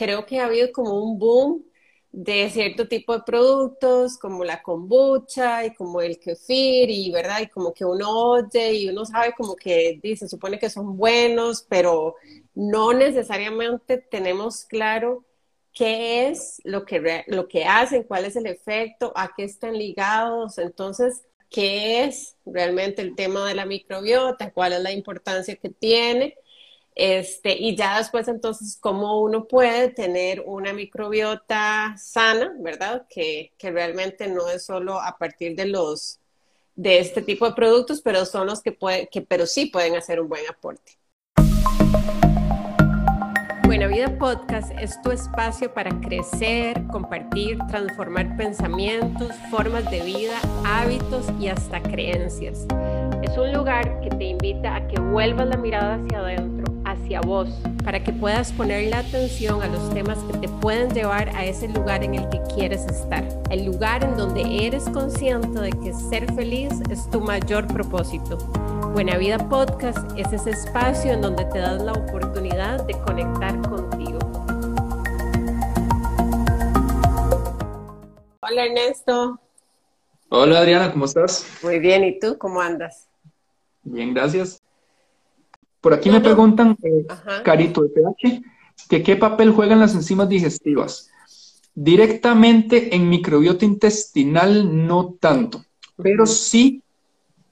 creo que ha habido como un boom de cierto tipo de productos como la kombucha y como el kefir y verdad y como que uno oye y uno sabe como que dice supone que son buenos pero no necesariamente tenemos claro qué es lo que lo que hacen cuál es el efecto a qué están ligados. Entonces qué es realmente el tema de la microbiota cuál es la importancia que tiene este, y ya después entonces, cómo uno puede tener una microbiota sana, ¿verdad? Que, que realmente no es solo a partir de los de este tipo de productos, pero son los que pueden, que pero sí pueden hacer un buen aporte. Buena Vida Podcast es tu espacio para crecer, compartir, transformar pensamientos, formas de vida, hábitos y hasta creencias. Es un lugar que te invita a que vuelvas la mirada hacia adentro hacia vos, para que puedas poner la atención a los temas que te pueden llevar a ese lugar en el que quieres estar, el lugar en donde eres consciente de que ser feliz es tu mayor propósito. Buena Vida Podcast es ese espacio en donde te das la oportunidad de conectar contigo. Hola Ernesto. Hola Adriana, ¿cómo estás? Muy bien, ¿y tú cómo andas? Bien, gracias. Por aquí me preguntan, eh, Carito de PH, que qué papel juegan las enzimas digestivas. Directamente en microbiota intestinal no tanto, pero sí,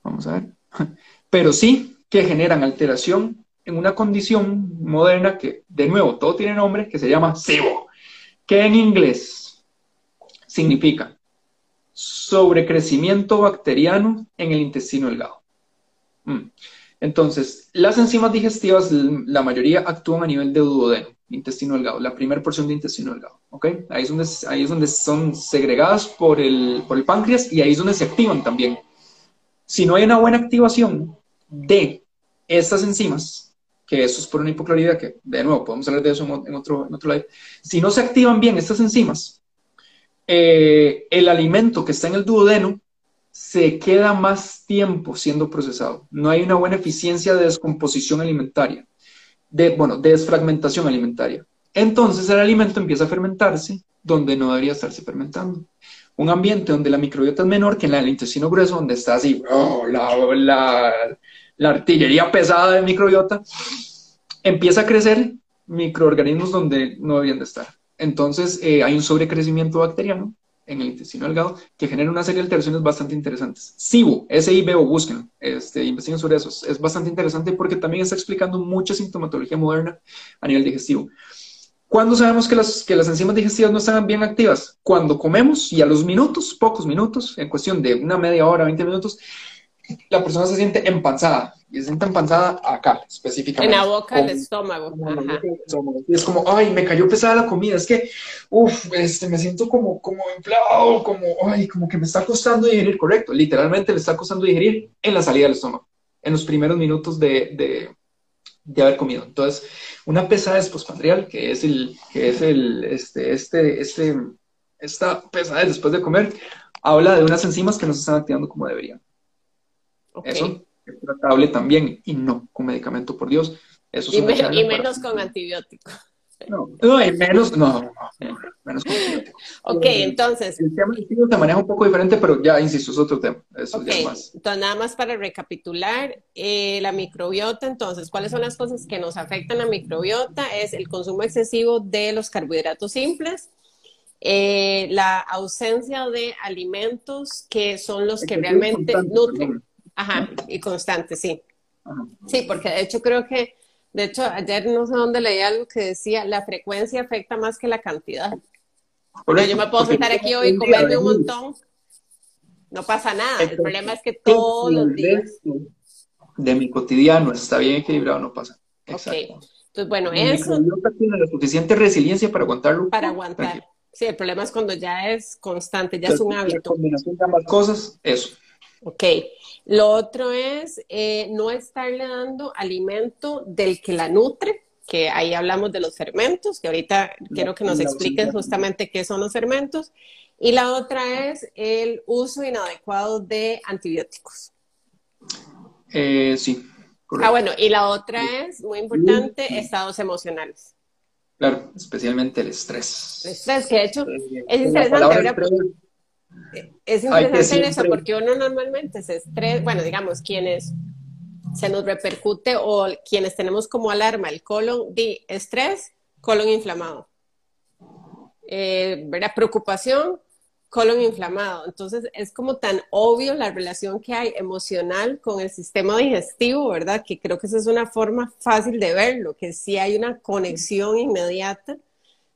vamos a ver, pero sí que generan alteración en una condición moderna que, de nuevo, todo tiene nombre, que se llama SIBO, que en inglés significa sobrecrecimiento bacteriano en el intestino delgado. Mm. Entonces, las enzimas digestivas, la mayoría actúan a nivel de duodeno, intestino delgado, la primera porción de intestino delgado, ¿ok? Ahí es donde, ahí es donde son segregadas por el, por el páncreas y ahí es donde se activan también. Si no hay una buena activación de estas enzimas, que eso es por una hipocloridad, que de nuevo podemos hablar de eso en otro, en otro live, si no se activan bien estas enzimas, eh, el alimento que está en el duodeno se queda más tiempo siendo procesado. No hay una buena eficiencia de descomposición alimentaria, de, bueno, de desfragmentación alimentaria. Entonces el alimento empieza a fermentarse donde no debería estarse fermentando. Un ambiente donde la microbiota es menor que en el intestino grueso, donde está así, oh, la, artillería pesada de microbiota, empieza a crecer microorganismos donde no deberían de estar. Entonces eh, hay un sobrecrecimiento bacteriano en el intestino delgado que genera una serie de alteraciones bastante interesantes. SIBO, S-I-B-O, busquen, este, investiguen sobre eso. Es bastante interesante porque también está explicando mucha sintomatología moderna a nivel digestivo. ¿Cuándo sabemos que las, que las enzimas digestivas no están bien activas? Cuando comemos y a los minutos, pocos minutos, en cuestión de una media hora, 20 minutos, la persona se siente empanzada y se siente empanzada acá, específicamente. En la boca del estómago. Y es como, ay, me cayó pesada la comida, es que, uff, este, me siento como, como inflado, como, ay, como que me está costando digerir, correcto, literalmente le está costando digerir en la salida del estómago, en los primeros minutos de, de, de haber comido. Entonces, una pesadez postpandrial, que es el, que es el, este, este, este, esta pesadez después de comer, habla de unas enzimas que no se están activando como deberían. Eso es tratable también y no con medicamento, por Dios. Eso y, y menos con antibióticos. No, no, y menos, no, no, menos con antibióticos. Ok, entonces. El tema se maneja un poco diferente, pero ya, insisto, es otro tema. Eso ya más. Entonces, nada más para recapitular, eh, la microbiota, entonces, ¿cuáles son las cosas que nos afectan a la microbiota? Es el consumo excesivo de los carbohidratos simples, eh, la ausencia de alimentos que son los que realmente nutren. Ajá, y constante, sí. Sí, porque de hecho creo que, de hecho, ayer no sé dónde leí algo que decía, la frecuencia afecta más que la cantidad. yo me puedo sentar aquí hoy y comerme un montón, no pasa nada. El problema es que todos los días... De mi cotidiano está bien equilibrado, no pasa. Exacto. Entonces, bueno, eso... tiene la suficiente resiliencia para aguantarlo. Para aguantar. Sí, el problema es cuando ya es constante, ya es un hábito. La combinación de ambas cosas, eso. Ok. Lo otro es eh, no estarle dando alimento del que la nutre, que ahí hablamos de los fermentos, que ahorita quiero que nos expliques justamente qué son los fermentos. Y la otra es el uso inadecuado de antibióticos. Eh, sí. Ah, bueno, y la otra es, muy importante, estados emocionales. Claro, especialmente el estrés. El estrés, que de hecho eh, es interesante. Es interesante eso, porque uno normalmente se estresa, bueno, digamos, quienes se nos repercute o quienes tenemos como alarma el colon de estrés, colon inflamado. Eh, ¿verdad? Preocupación, colon inflamado. Entonces es como tan obvio la relación que hay emocional con el sistema digestivo, ¿verdad? Que creo que esa es una forma fácil de verlo, que sí hay una conexión inmediata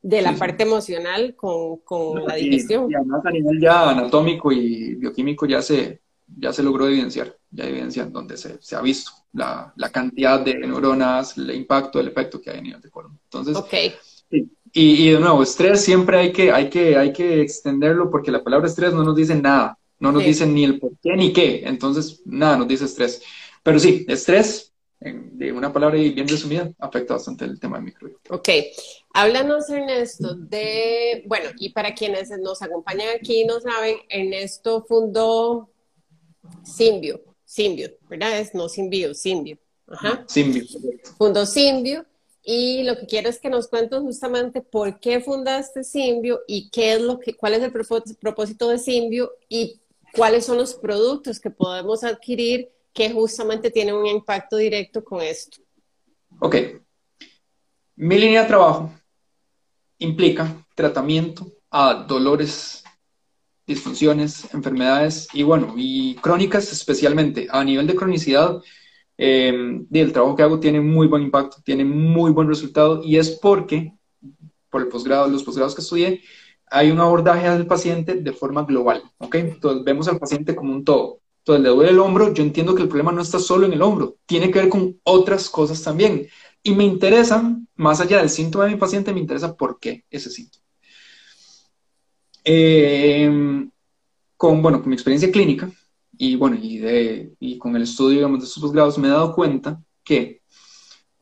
de la parte emocional con, con la digestión. Y, además a nivel ya anatómico y bioquímico ya se, ya se logró evidenciar, ya evidencian donde se, se ha visto la, la, cantidad de neuronas, el impacto, el efecto que hay a nivel de colon. Entonces, okay. Y, de nuevo, estrés siempre hay que, hay, que, hay que extenderlo porque la palabra estrés no nos dice nada, no nos dice ni el por qué ni qué, entonces nada nos dice estrés. Pero sí, estrés, de una palabra bien resumida, afecta bastante el tema del microbiota. Ok, háblanos Ernesto de, bueno, y para quienes nos acompañan aquí no saben, Ernesto fundó Simbio, Simbio, ¿verdad? Es no Simbio, Simbio. Ajá. Simbio. Fundó Simbio y lo que quiero es que nos cuentes justamente por qué fundaste Simbio y qué es lo que, cuál es el propósito de Simbio y cuáles son los productos que podemos adquirir que justamente tienen un impacto directo con esto. Ok. Mi línea de trabajo implica tratamiento a dolores, disfunciones, enfermedades y bueno, y crónicas especialmente. A nivel de cronicidad, eh, el trabajo que hago tiene muy buen impacto, tiene muy buen resultado y es porque, por el posgrado, los posgrados que estudié, hay un abordaje del paciente de forma global, ¿ok? Entonces vemos al paciente como un todo. Entonces le duele el hombro, yo entiendo que el problema no está solo en el hombro, tiene que ver con otras cosas también. Y me interesa, más allá del síntoma de mi paciente, me interesa por qué ese síntoma. Eh, con, bueno, con mi experiencia clínica, y bueno, y, de, y con el estudio, digamos, de estos posgrados me he dado cuenta que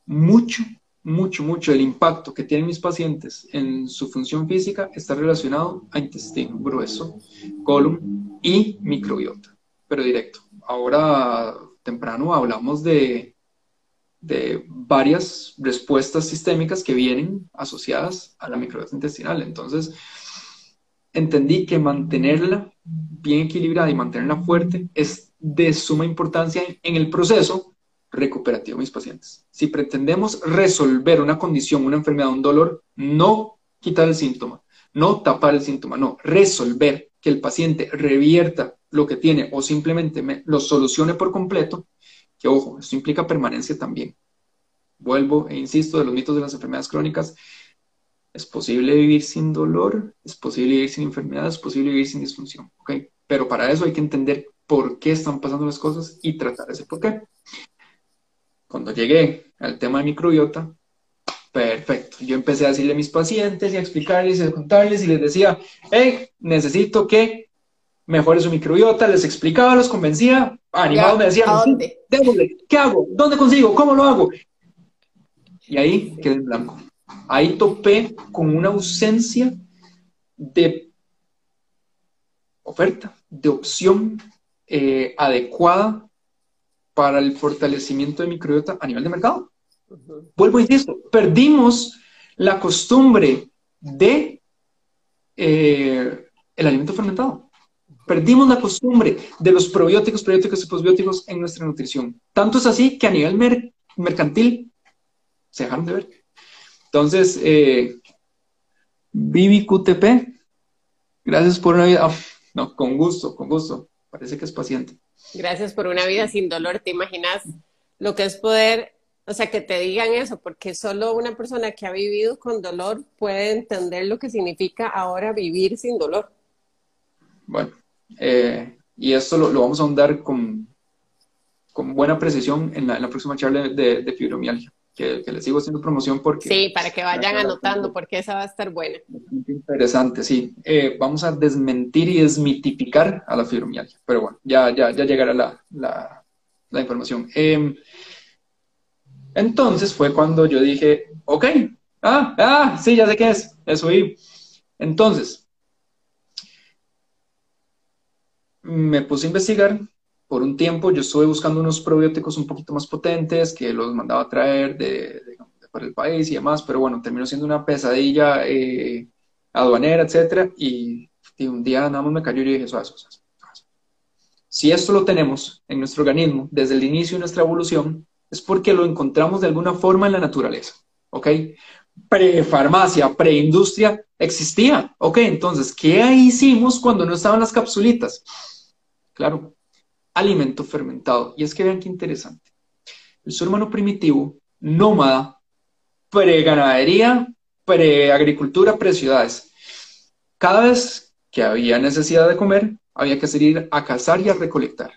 mucho, mucho, mucho del impacto que tienen mis pacientes en su función física está relacionado a intestino grueso, colon y microbiota, pero directo. Ahora, temprano, hablamos de, de varias respuestas sistémicas que vienen asociadas a la microbiota intestinal. Entonces, entendí que mantenerla bien equilibrada y mantenerla fuerte es de suma importancia en el proceso recuperativo de mis pacientes. Si pretendemos resolver una condición, una enfermedad, un dolor, no quitar el síntoma, no tapar el síntoma, no, resolver que el paciente revierta lo que tiene o simplemente lo solucione por completo, que ojo, esto implica permanencia también. Vuelvo e insisto de los mitos de las enfermedades crónicas, es posible vivir sin dolor, es posible vivir sin enfermedad, es posible vivir sin disfunción, ¿ok? Pero para eso hay que entender por qué están pasando las cosas y tratar ese por qué. Cuando llegué al tema de microbiota, perfecto. Yo empecé a decirle a mis pacientes y a explicarles y a contarles y les decía, hey, necesito que mejore su microbiota, les explicaba, los convencía, animados me decían, dónde? ¿qué hago? ¿Dónde consigo? ¿Cómo lo hago? Y ahí quedé en blanco ahí topé con una ausencia de oferta, de opción eh, adecuada para el fortalecimiento de microbiota a nivel de mercado. Vuelvo a esto, perdimos la costumbre de eh, el alimento fermentado. Perdimos la costumbre de los probióticos, probióticos y posbióticos en nuestra nutrición. Tanto es así que a nivel mercantil se dejaron de ver. Entonces, eh, Vivi QTP, gracias por una vida. Ah, no, con gusto, con gusto. Parece que es paciente. Gracias por una vida sin dolor. ¿Te imaginas lo que es poder, o sea, que te digan eso? Porque solo una persona que ha vivido con dolor puede entender lo que significa ahora vivir sin dolor. Bueno, eh, y esto lo, vamos a ahondar con, con buena precisión en la, próxima charla de, de fibromialgia que, les sigo haciendo promoción porque... Sí, para que vayan anotando porque esa va a estar buena. Interesante, sí. Eh, vamos a desmentir y desmitificar a la fibromialgia, pero bueno, ya, ya, ya llegará la, la, la información. Em, entonces fue cuando yo dije, ok, ah, ah, sí, ya sé qué es, eso y Entonces, me puse a investigar por un tiempo yo estuve buscando unos probióticos un poquito más potentes que los mandaba a traer de, para el país y demás, pero bueno, terminó siendo una pesadilla eh, aduanera, etcétera, y, un día nada más me cayó y dije, eso, eso, Si esto lo tenemos en nuestro organismo desde el inicio de nuestra evolución, es porque lo encontramos de alguna forma en la naturaleza, ¿ok? Prefarmacia, preindustria existía, ¿ok? Entonces, ¿qué hicimos cuando no estaban las capsulitas? Claro, alimento fermentado. Y es que vean qué interesante. El ser humano primitivo, nómada, pre-ganadería, pre-agricultura, pre-ciudades. Cada vez que había necesidad de comer, había que salir a cazar y a recolectar.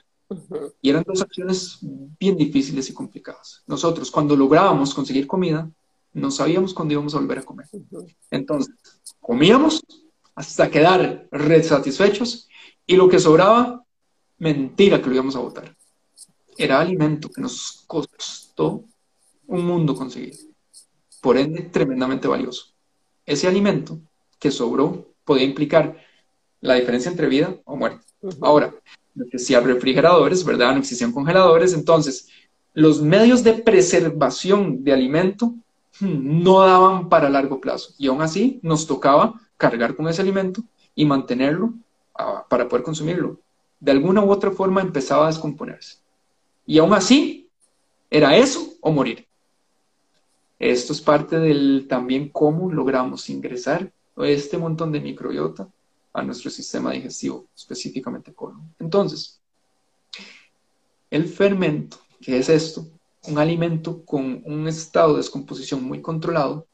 Y eran dos acciones bien difíciles y complicadas. Nosotros, cuando lográbamos conseguir comida, no sabíamos cuándo íbamos a volver a comer. Entonces, comíamos hasta quedar resatisfechos y lo que sobraba, mentira que lo íbamos a botar. Era alimento que nos costó un mundo conseguir. Por ende, tremendamente valioso. Ese alimento que sobró podía implicar la diferencia entre vida o muerte. Ahora, no existían refrigeradores, ¿verdad? No existían congeladores, entonces los medios de preservación de alimento hmm, no daban para largo plazo y aún así nos tocaba cargar con ese alimento y mantenerlo ah, para poder consumirlo. De alguna u otra forma empezaba a descomponerse. Y aún así, era eso o morir. Esto es parte del también cómo logramos ingresar este montón de microbiota a nuestro sistema digestivo, específicamente colon. Entonces, el fermento, que es esto, un alimento con un estado de descomposición muy controlado,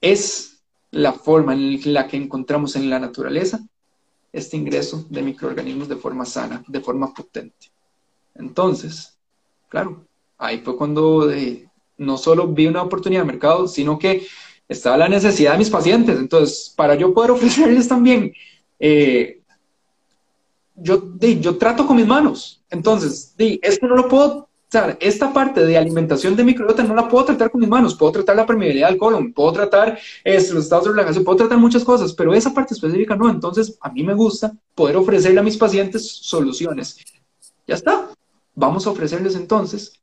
es la forma en la que encontramos en la naturaleza este ingreso de microorganismos de forma sana, de forma potente. Entonces, claro, ahí fue cuando eh, no solo vi una oportunidad de mercado, sino que estaba la necesidad de mis pacientes. Entonces, para yo poder ofrecerles también eh, yo, yo trato con mis manos. Entonces, esto no lo puedo, esta parte de alimentación de microbiota no la puedo tratar con mis manos. Puedo tratar la permeabilidad del colon, puedo tratar los estados de relajación, puedo tratar muchas cosas, pero esa parte específica no. Entonces, a mí me gusta poder ofrecerle a mis pacientes soluciones. Ya está. Vamos a ofrecerles entonces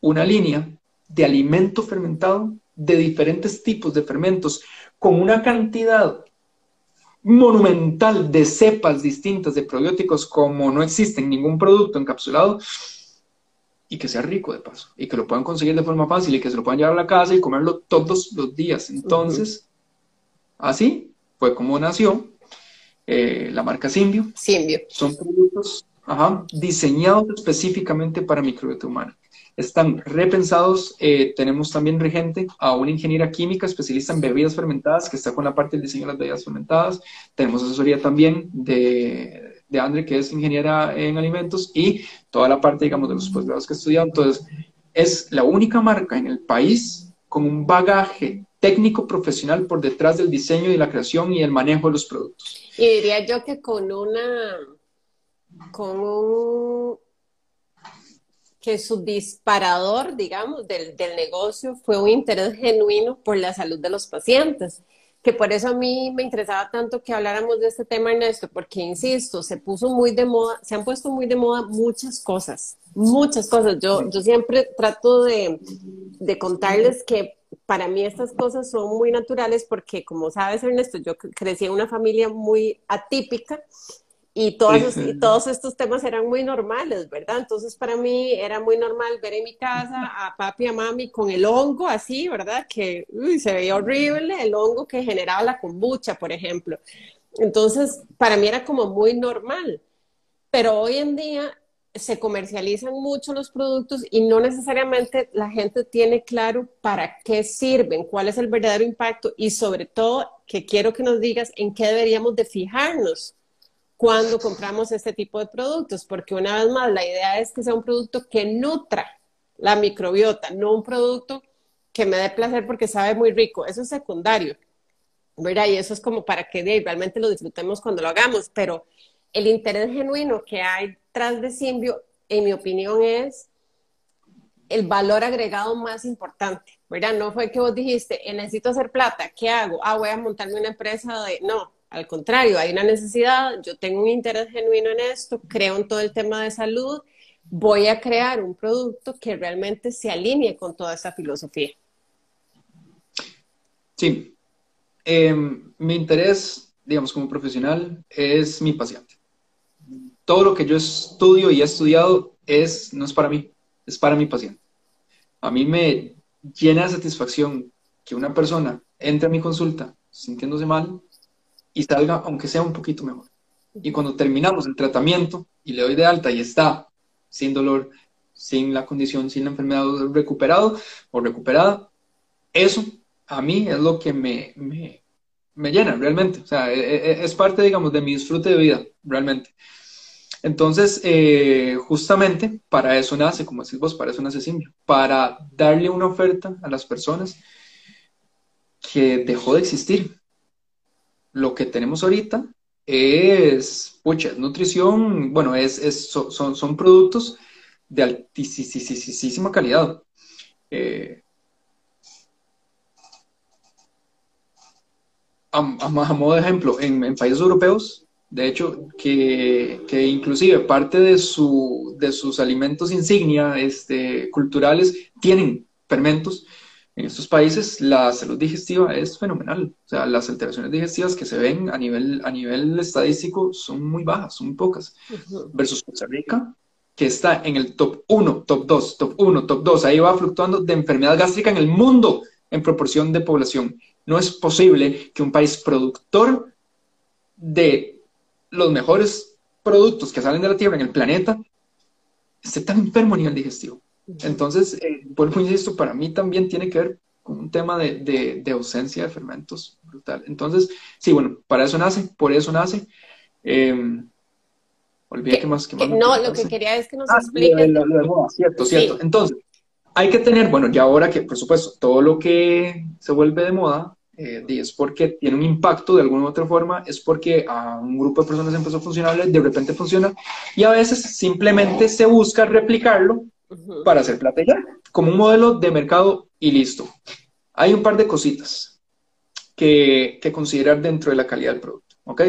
una línea de alimento fermentado de diferentes tipos de fermentos con una cantidad monumental de cepas distintas de probióticos como no existe en ningún producto encapsulado y que sea rico de paso y que lo puedan conseguir de forma fácil y que se lo puedan llevar a la casa y comerlo todos los días. Entonces, así fue como nació eh, la marca Simbio. Simbio. Son productos diseñados específicamente para microbiota humana están repensados. Eh, tenemos también regente a una ingeniera química especialista en bebidas fermentadas que está con la parte del diseño de las bebidas fermentadas. Tenemos asesoría también de, de Andre, que es ingeniera en alimentos, y toda la parte, digamos, de los posgrados que he. Entonces, es la única marca en el país con un bagaje técnico profesional por detrás del diseño y la creación y el manejo de los productos. Y diría yo que con una, con un que su disparador, digamos, del, del, negocio fue un interés genuino por la salud de los pacientes, que por eso a mí me interesaba tanto que habláramos de este tema, Ernesto, porque, insisto, se puso muy de moda, se han puesto muy de moda muchas cosas, muchas cosas. Yo, yo siempre trato de, de contarles que para mí estas cosas son muy naturales porque, como sabes, Ernesto, yo crecí en una familia muy atípica y todos, y todos estos temas eran muy normales, ¿verdad? Entonces para mí era muy normal ver en mi casa a papi y a mami con el hongo así, ¿verdad? Que se veía horrible, el hongo que generaba la kombucha, por ejemplo. Entonces para mí era como muy normal. Pero hoy en día se comercializan mucho los productos y no necesariamente la gente tiene claro para qué sirven, cuál es el verdadero impacto y sobre todo que quiero que nos digas en qué deberíamos de fijarnos cuando compramos este tipo de productos, porque una vez más la idea es que sea un producto que nutra la microbiota, no un producto que me dé placer porque sabe muy rico, eso es secundario, ¿verdad? Y eso es como para que realmente lo disfrutemos cuando lo hagamos, pero el interés genuino que hay tras de Simbio, en mi opinión, es el valor agregado más importante, ¿verdad? No fue que vos dijiste, eh, necesito hacer plata, ¿qué hago? Ah, voy a montarme una empresa de... No, al contrario, hay una necesidad, yo tengo un interés genuino en esto, creo en todo el tema de salud, voy a crear un producto que realmente se alinee con toda esa filosofía. Sí. Em, mi interés, digamos, como profesional, es mi paciente. Todo lo que yo estudio y he estudiado es, no es para mí, es para mi paciente. A mí me llena de satisfacción que una persona entre a mi consulta sintiéndose mal y salga, aunque sea un poquito mejor. Y cuando terminamos el tratamiento y le doy de alta y está sin dolor, sin la condición, sin la enfermedad recuperado o recuperada, eso a mí es lo que me, me, llena realmente. O sea, e, e, es parte, digamos, de mi disfrute de vida, realmente. Entonces, eh, justamente para eso nace, como decís vos, para eso nace Simbio, para darle una oferta a las personas que dejó de existir. Lo que tenemos ahorita es, pucha, nutrición, bueno, es, son, son, productos de altísima calidad. Eh, a, modo de ejemplo, en, países europeos, de hecho, que, que, inclusive parte de, su, de sus alimentos insignia este, culturales tienen fermentos en estos países la salud digestiva es fenomenal. O sea, las alteraciones digestivas que se ven a nivel, a nivel estadístico son muy bajas, son muy pocas. Versus Costa Rica, que está en el top 1, top 2, top 1, top 2. Ahí va fluctuando de enfermedad gástrica en el mundo en proporción de población. No es posible que un país productor de los mejores productos que salen de la Tierra en el planeta esté tan enfermo a nivel digestivo. Entonces, eh, vuelvo insisto, para mí también tiene que ver con un tema de, ausencia de fermentos brutal. Entonces, sí, bueno, para eso nace, por eso nace. Eh, olvidé que más que más. No, lo que quería es que nos ah, explique. Lo, cierto, cierto. Entonces, hay que tener, bueno, ya ahora que, por supuesto, todo lo que se vuelve de moda eh, es porque tiene un impacto de alguna u otra forma, es porque a un grupo de personas empezó a funcionar, de repente funciona, y a veces simplemente se busca replicarlo para hacer plata ya, como un modelo de mercado y listo. Hay un par de cositas que, que considerar dentro de la calidad del producto, ¿ok?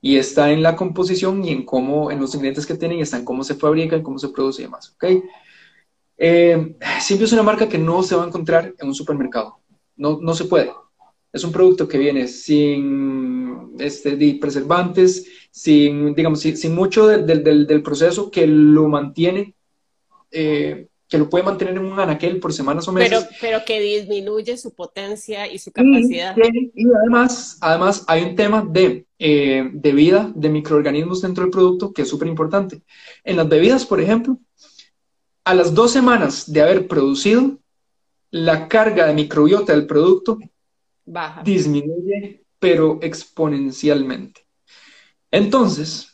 Y está en la composición y en cómo, en los ingredientes que tienen, y está en cómo se fabrica, cómo se produce y demás, ¿ok? Eh, Simpio es una marca que no se va a encontrar en un supermercado, no, no se puede. Es un producto que viene sin este, preservantes, sin, digamos, sin, mucho del, del, del proceso que lo mantiene eh, que lo puede mantener en un anaquel por semanas o meses. Pero, pero que disminuye su potencia y su capacidad. Y, además, además hay un tema de, eh, de vida de microorganismos dentro del producto que es súper importante. En las bebidas, por ejemplo, a las dos semanas de haber producido, la carga de microbiota del producto Baja. disminuye, pero exponencialmente. Entonces,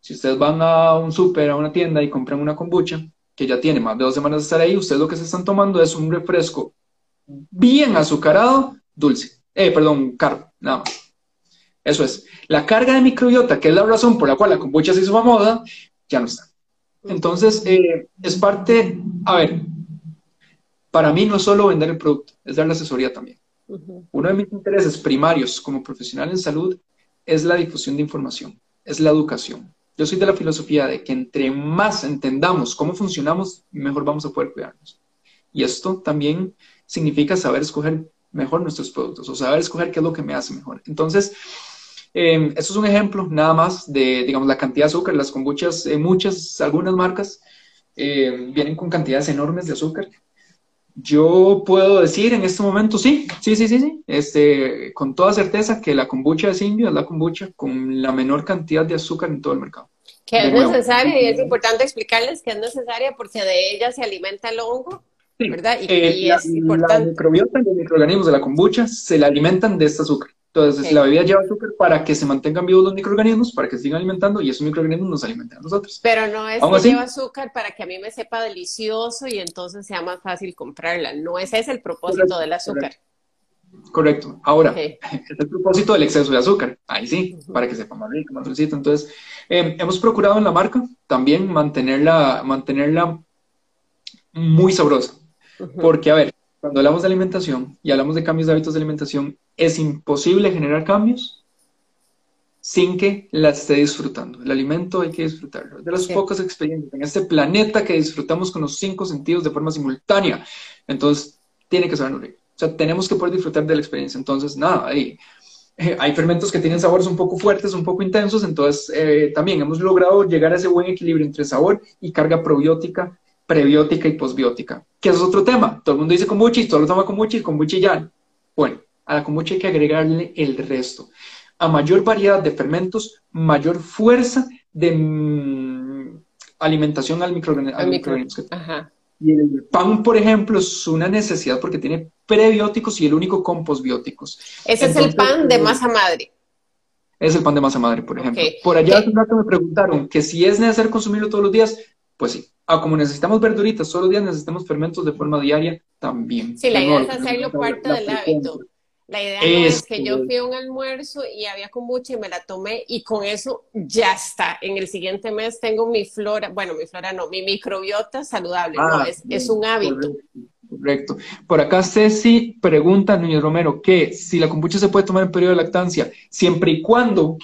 si ustedes van a un súper, a una tienda y compran una kombucha, que ya tiene más de dos semanas de estar ahí, ustedes lo que se están tomando es un refresco bien azucarado, dulce. Eh, perdón, caro, nada más. Eso es. La carga de microbiota, que es la razón por la cual la kombucha se hizo moda, ya no está. Entonces, eh, es parte, a ver, para mí no es solo vender el producto, es dar la asesoría también. Uno de mis intereses primarios como profesional en salud es la difusión de información, es la educación. Yo soy de la filosofía de que entre más entendamos cómo funcionamos, mejor vamos a poder cuidarnos. Y esto también significa saber escoger mejor nuestros productos o saber escoger qué es lo que me hace mejor. Entonces, eh, esto es un ejemplo nada más de, digamos, la cantidad de azúcar. Las kombuchas, eh, muchas, algunas marcas eh, vienen con cantidades enormes de azúcar. Yo puedo decir en este momento, sí, sí, sí, sí, sí, este, con toda certeza que la kombucha de Simbio es la kombucha con la menor cantidad de azúcar en todo el mercado. Que es necesaria y es importante explicarles que es necesaria porque de ella se alimenta el hongo, ¿verdad? Y, eh, es importante. La microbiota y los microorganismos de la kombucha se la alimentan de este azúcar. Entonces, la bebida lleva azúcar para que se mantengan vivos los microorganismos, para que sigan alimentando y esos microorganismos nos alimentan a nosotros. Pero no es que lleva azúcar para que a mí me sepa delicioso y entonces sea más fácil comprarla. No ese es el propósito del azúcar. Correcto. Ahora, es el propósito del exceso de azúcar. Ahí sí, para que sepa más rico, más dulcito. Entonces, em, hemos procurado en la marca también mantenerla, mantenerla muy sabrosa. Porque, a ver, cuando hablamos de alimentación y hablamos de cambios de hábitos de alimentación, es imposible generar cambios sin que la esté disfrutando. El alimento hay que disfrutarlo. De las pocas experiencias en este planeta que disfrutamos con los cinco sentidos de forma simultánea. Entonces, tiene que ser rico. O sea, tenemos que poder disfrutar de la experiencia. Entonces, nada, hay, eh, hay fermentos que tienen sabores un poco fuertes, un poco intensos, entonces eh, también hemos logrado llegar a ese buen equilibrio entre sabor y carga probiótica, prebiótica y posbiótica, que es otro tema. Todo el mundo dice kombucha todo lo toma kombucha y kombucha ya. Bueno, a la kombucha hay que agregarle el resto. A mayor variedad de fermentos, mayor fuerza de mm, alimentación al microorganismo. Y el pan, por ejemplo, es una necesidad porque tiene prebióticos y el único con posbióticos. Ese es el pan de masa madre. Es el pan de masa madre, por ejemplo. Por allá hace un rato me preguntaron que si es necesario consumirlo todos los días, pues sí. Ah, como necesitamos verduritas todos los días, necesitamos fermentos de forma diaria también. Sí, la idea es hacerlo parte del hábito. La idea es, que yo fui a un almuerzo y había kombucha y me la tomé y con eso ya está. En el siguiente mes tengo mi flora, bueno, mi flora no, mi microbiota saludable. no, ah, es, un hábito. Correcto. Por acá Ceci pregunta, Núñez Romero, que si la kombucha se puede tomar en periodo de lactancia, siempre y cuando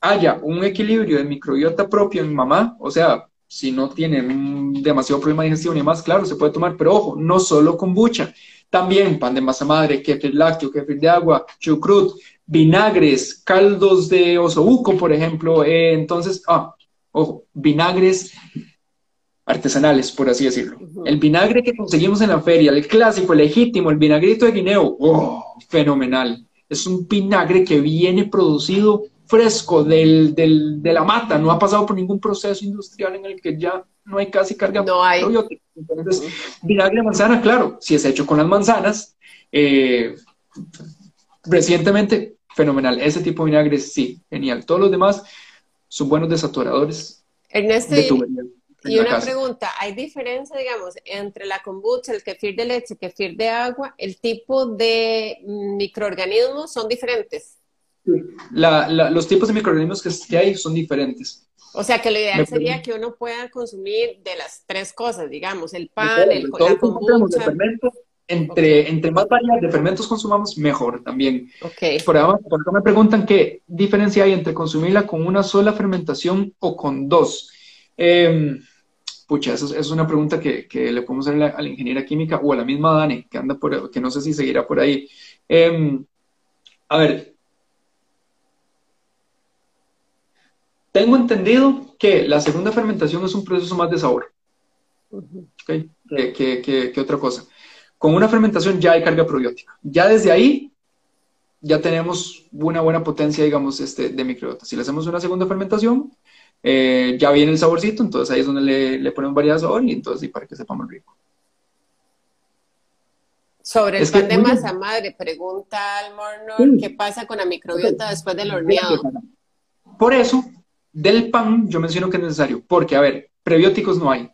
haya un equilibrio de microbiota propio en mamá, o sea, si no tiene demasiado problema digestivo ni más, claro, se puede tomar, pero ojo, no solo kombucha también pan de masa madre, kefir lácteo, kefir de agua, chucrut, vinagres, caldos de osobuco, por ejemplo. Eh, entonces, ah, ojo, vinagres artesanales, por así decirlo. El vinagre que conseguimos en la feria, el clásico, el legítimo, el vinagrito de guineo, oh, fenomenal. Es un vinagre que viene producido fresco del, del, de la mata, no ha pasado por ningún proceso industrial en el que ya no hay casi carga no hay. Entonces, vinagre de manzana, claro, si es hecho con las manzanas, eh, recientemente, fenomenal. Ese tipo de vinagre, sí, genial. Todos los demás son buenos desaturadores. Ernesto, y, una pregunta, ¿hay diferencia, digamos, entre la kombucha, el kefir de leche, el kefir de agua? ¿El tipo de microorganismos son diferentes? Los tipos de microorganismos que hay son diferentes. O sea que lo ideal sería que uno pueda consumir de las tres cosas, digamos, el pan, el, la kombucha. entre, entre más variedad de fermentos consumamos, mejor también. Okay. Por, ahora, por me preguntan qué diferencia hay entre consumirla con una sola fermentación o con dos. Eh, pucha, esa es una pregunta que, que le podemos hacer a la, ingeniera química o a la misma Dani, que anda por, que no sé si seguirá por ahí. Eh, a ver, Tengo entendido que la segunda fermentación es un proceso más de sabor que, otra cosa. Con una fermentación ya hay carga probiótica. Ya desde ahí ya tenemos una buena potencia, digamos, este, de microbiota. Si le hacemos una segunda fermentación, eh, ya viene el saborcito, entonces ahí es donde le, ponemos variedad de sabor y entonces y para que sepa más rico. Sobre el pan de masa madre, pregunta Almornor, ¿qué pasa con la microbiota después del horneado? Por eso, del pan, yo menciono que es necesario, porque, a ver, prebióticos no hay.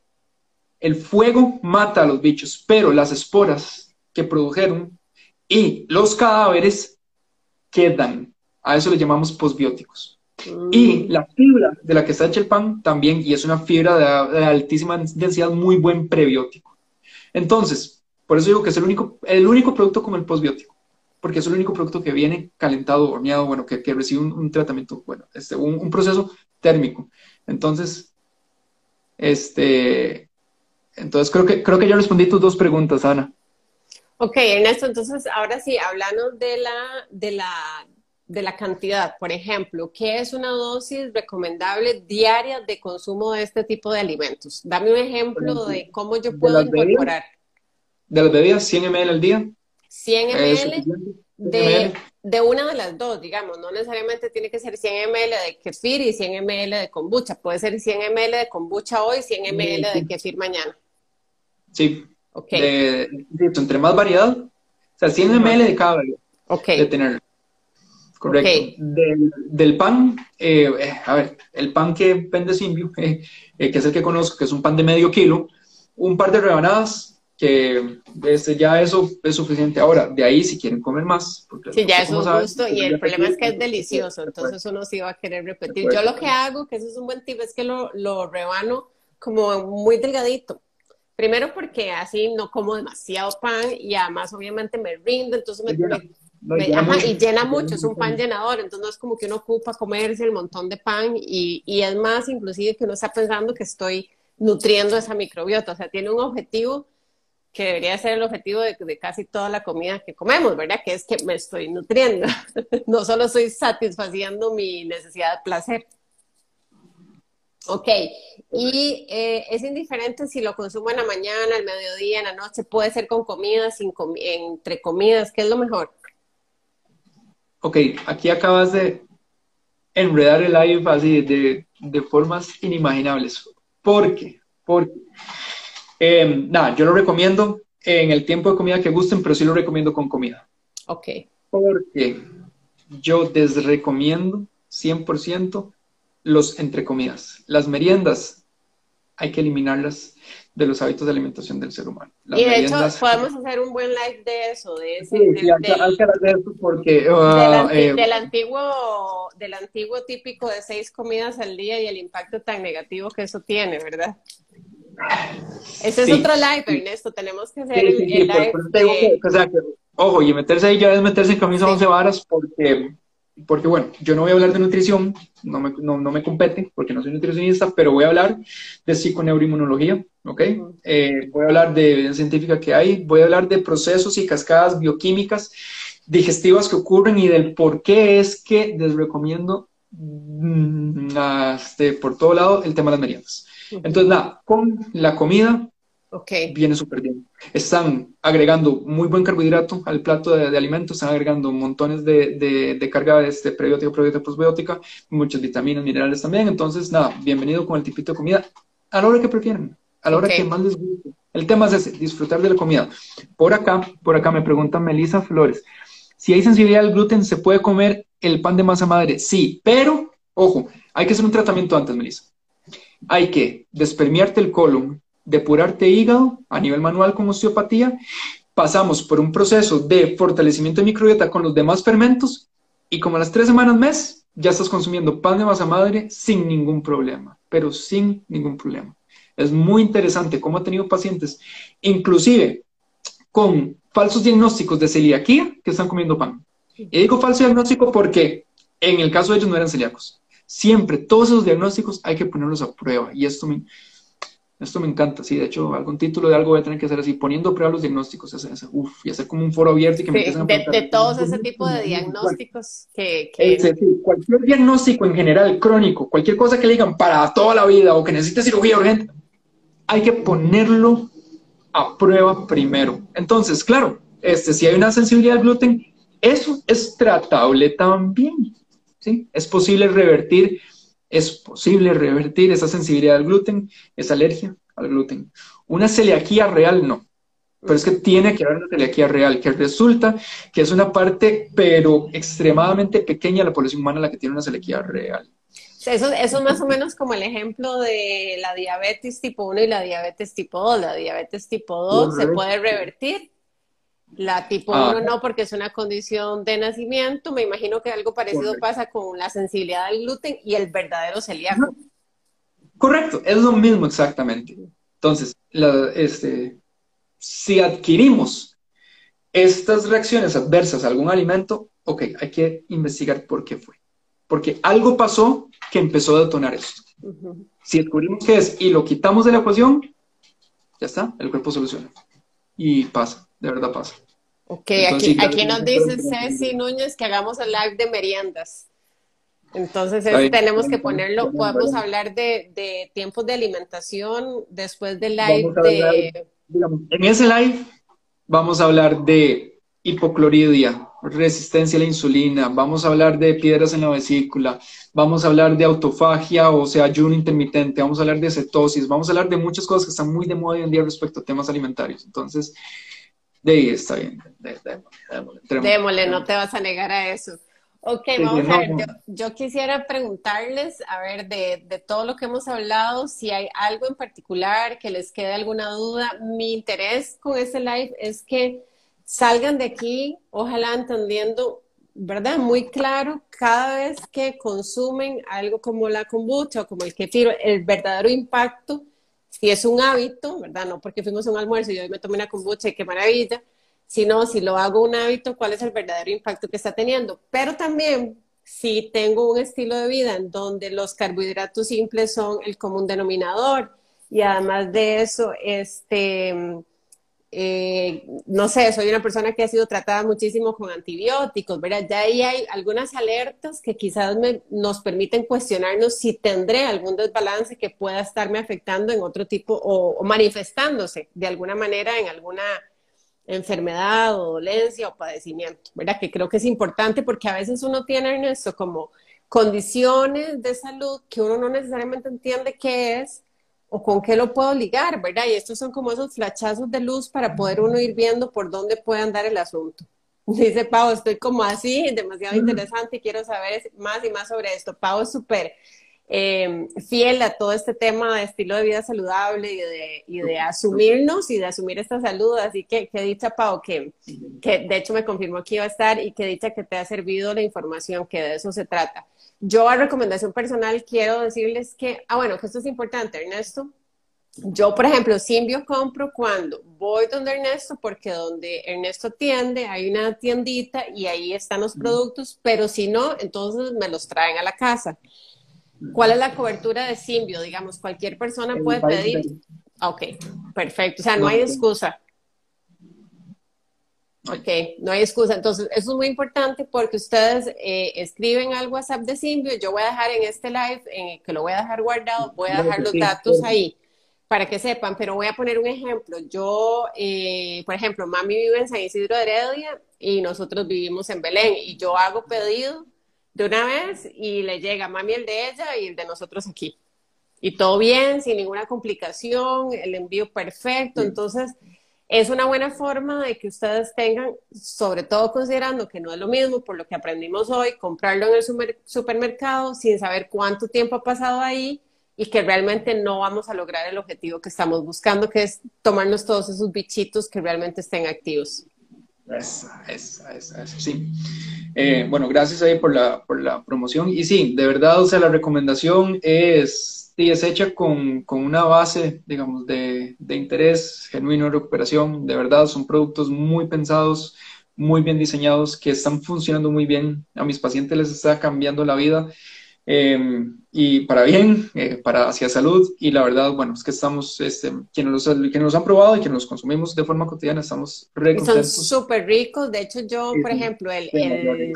El fuego mata a los bichos, pero las esporas que produjeron y los cadáveres quedan. A eso le llamamos posbióticos. Mm. Y la fibra de la que está hecho el pan también, y es una fibra de, altísima densidad, muy buen prebiótico. Entonces, por eso digo que es el único, el único producto como el posbiótico porque es el único producto que viene calentado, horneado, bueno, que, recibe un, tratamiento, bueno, este, un, proceso térmico. Entonces, este, entonces creo que, creo que ya respondí tus dos preguntas, Ana. Ok, Ernesto, entonces ahora sí, hablando de la, de la, de la cantidad, por ejemplo, ¿qué es una dosis recomendable diaria de consumo de este tipo de alimentos? Dame un ejemplo de cómo yo puedo incorporar. de las bebidas, 100 ml al día. 100 ml de, de, una de las dos, digamos, no necesariamente tiene que ser 100 ml de kefir y 100 ml de kombucha, puede ser 100 ml de kombucha hoy, 100 ml de kefir mañana. Sí. Ok. entre más variedad, o sea, 100 ml de cada okay. de tener. Correcto. Del, pan, eh, eh, a ver, el pan que vende Simbio, eh, que es el que conozco, que es un pan de medio kilo, un par de rebanadas que este, ya eso es suficiente. Ahora, de ahí si quieren comer más. Porque sí, ya es un gusto y el problema es que es delicioso, entonces uno sí va a querer repetir. Yo lo que hago, que eso es un buen tip, es que lo, lo rebano como muy delgadito. Primero porque así no como demasiado pan y además obviamente me rindo, entonces me, y llena mucho, es un pan llenador, entonces no es como que uno ocupa comerse el montón de pan y, y es más inclusive que uno está pensando que estoy nutriendo esa microbiota, o sea, tiene un objetivo que debería ser el objetivo de, casi toda la comida que comemos, ¿verdad? Que es que me estoy nutriendo, no solo estoy satisfaciendo mi necesidad de placer. Ok, y eh, es indiferente si lo consumo en la mañana, al mediodía, en la noche, puede ser con comida, sin entre comidas, ¿qué es lo mejor? Ok, aquí acabas de enredar el live así de, de formas inimaginables. ¿Por qué? Porque eh, nada, yo lo recomiendo en el tiempo de comida que gusten, pero sí lo recomiendo con comida. Ok. Porque yo desrecomiendo 100% los entre comidas. Las meriendas hay que eliminarlas de los hábitos de alimentación del ser humano. y de hecho podemos hacer un buen live de eso, de ese, sí, del, porque uh, eh, del, antiguo del antiguo típico de seis comidas al día y el impacto tan negativo que eso tiene, ¿verdad? Ese es otro live, Ernesto. Tenemos que hacer el, live. o sea, ojo, y meterse ahí ya es meterse en camisa once varas porque, porque, bueno, yo no voy a hablar de nutrición, no me, no, me compete porque no soy nutricionista, pero voy a hablar de psiconeuroinmunología, ¿ok? Eh, voy a hablar de evidencia científica que hay, voy a hablar de procesos y cascadas bioquímicas digestivas que ocurren y del por qué es que les recomiendo mm, este, por todo lado el tema de las meriendas. Entonces, nada, con la comida okay. viene súper bien. Están agregando muy buen carbohidrato al plato de, alimentos, están agregando montones de, de, carga de este prebiótica, probiótica, postbiótica, muchas vitaminas, minerales también. Entonces, nada, bienvenido con el tipito de comida a la hora que prefieren, a la hora que más les guste. El tema es ese, disfrutar de la comida. Por acá, por acá me pregunta Melissa Flores. Si hay sensibilidad al gluten, ¿se puede comer el pan de masa madre? Sí, pero, ojo, hay que hacer un tratamiento antes, Melissa hay que despermiarte el colon, depurarte hígado a nivel manual con osteopatía, pasamos por un proceso de fortalecimiento de microbiota con los demás fermentos y como a las tres semanas, mes, ya estás consumiendo pan de masa madre sin ningún problema, pero sin ningún problema. Es muy interesante cómo ha tenido pacientes, inclusive con falsos diagnósticos de celiaquía, que están comiendo pan. Y digo falso diagnóstico porque en el caso de ellos no eran celíacos. Siempre, todos esos diagnósticos hay que ponerlos a prueba. Y esto me, esto me encanta, sí. De hecho, algún título de algo voy a tener que hacer así, poniendo a prueba los diagnósticos. y hacer como un foro abierto y que me empiecen a de, de todos ese tipo de diagnósticos que... cualquier diagnóstico en general, crónico, cualquier cosa que le digan para toda la vida o que necesite cirugía urgente, hay que ponerlo a prueba primero. Entonces, claro, este, si hay una sensibilidad al gluten, eso es tratable también. ¿Sí? Es posible revertir, es posible revertir esa sensibilidad al gluten, esa alergia al gluten. Una celiaquía real no, pero es que tiene que haber una celiaquía real, que resulta que es una parte, pero extremadamente pequeña de la población humana la que tiene una celiaquía real. Eso, eso es más o menos como el ejemplo de la diabetes tipo 1 y la diabetes tipo 2. La diabetes tipo 2 se puede revertir la tipo 1 ah. no, porque es una condición de nacimiento. Me imagino que algo parecido pasa con la sensibilidad al gluten y el verdadero celíaco. Correcto, es lo mismo exactamente. Entonces, este, si adquirimos estas reacciones adversas a algún alimento, ok, hay que investigar por qué fue. Porque algo pasó que empezó a detonar esto. Si descubrimos qué es y lo quitamos de la ecuación, ya está, el cuerpo soluciona. Y pasa de verdad pasa. Ok, aquí, aquí nos dice Ceci Núñez que hagamos el live de meriendas. Entonces tenemos que ponerlo, podemos hablar de, de, tiempos de alimentación después del live de... en ese live vamos a hablar de hipocloridia, resistencia a la insulina, vamos a hablar de piedras en la vesícula, vamos a hablar de autofagia, o sea, ayuno intermitente, vamos a hablar de cetosis, vamos a hablar de muchas cosas que están muy de moda hoy en día respecto a temas alimentarios. Entonces, de ahí está bien. démosle, no te vas a negar a eso. Ok, vamos a ver, yo, quisiera preguntarles, a ver, de, de, todo lo que hemos hablado, si hay algo en particular que les quede alguna duda. Mi interés con este live es que salgan de aquí, ojalá entendiendo, ¿verdad? Muy claro, cada vez que consumen algo como la kombucha o como el kefir, el verdadero impacto si es un hábito, ¿verdad? No porque fuimos a un almuerzo y hoy me tomé una kombucha y qué maravilla, sino si lo hago un hábito, cuál es el verdadero impacto que está teniendo. Pero también si tengo un estilo de vida en donde los carbohidratos simples son el común denominador y además de eso, este, eh, no sé, soy una persona que ha sido tratada muchísimo con antibióticos, ¿verdad? Ya ahí hay algunas alertas que quizás nos permiten cuestionarnos si tendré algún desbalance que pueda estarme afectando en otro tipo o, manifestándose de alguna manera en alguna enfermedad o dolencia o padecimiento, ¿verdad? Que creo que es importante porque a veces uno tiene en esto como condiciones de salud que uno no necesariamente entiende qué es o con qué lo puedo ligar, ¿verdad? Y estos son como esos flachazos de luz para poder uno ir viendo por dónde puede andar el asunto. Dice Pau, estoy como así, demasiado interesante y quiero saber más y más sobre esto. Pau es súper eh, fiel a todo este tema de estilo de vida saludable y de, y de asumirnos y de asumir esta salud. Así que, que dicha, Pau, que, que de hecho me confirmó que iba a estar y que dicha que te ha servido la información, que de eso se trata. Yo a recomendación personal quiero decirles que, ah, bueno, que esto es importante, Ernesto. Yo, por ejemplo, Simbio compro cuando voy donde Ernesto, porque donde Ernesto atiende hay una tiendita y ahí están los productos, pero si no, entonces me los traen a la casa. ¿Cuál es la cobertura de Simbio? Digamos, cualquier persona puede pedir. Ok, perfecto. O sea, no hay excusa. Ok, no hay excusa. Entonces, eso es muy importante porque ustedes eh, escriben al WhatsApp de Simbio. Yo voy a dejar en este live, en que lo voy a dejar guardado, voy a dejar los datos ahí para que sepan, pero voy a poner un ejemplo. Yo, eh, por ejemplo, mami vive en San Isidro de Heredia y nosotros vivimos en Belén y yo hago pedido de una vez y le llega mami el de ella y el de nosotros aquí. Y todo bien, sin ninguna complicación, el envío perfecto. Entonces, es una buena forma de que ustedes tengan, sobre todo considerando que no es lo mismo, por lo que aprendimos hoy, comprarlo en el supermercado sin saber cuánto tiempo ha pasado ahí y que realmente no vamos a lograr el objetivo que estamos buscando, que es tomarnos todos esos bichitos que realmente estén activos. Esa, esa, esa, sí. Eh, bueno, gracias ahí por la, por la promoción. Y sí, de verdad, o sea, la recomendación es Sí, es hecha con, con una base, digamos, de, de, interés genuino de recuperación. De verdad, son productos muy pensados, muy bien diseñados, que están funcionando muy bien. A mis pacientes les está cambiando la vida. Em, y para bien, eh, para hacia salud. Y la verdad, bueno, es que estamos, este, quienes, los, quienes los han probado y quienes los consumimos de forma cotidiana, estamos re Son súper ricos. De hecho, yo, por ejemplo, el, el,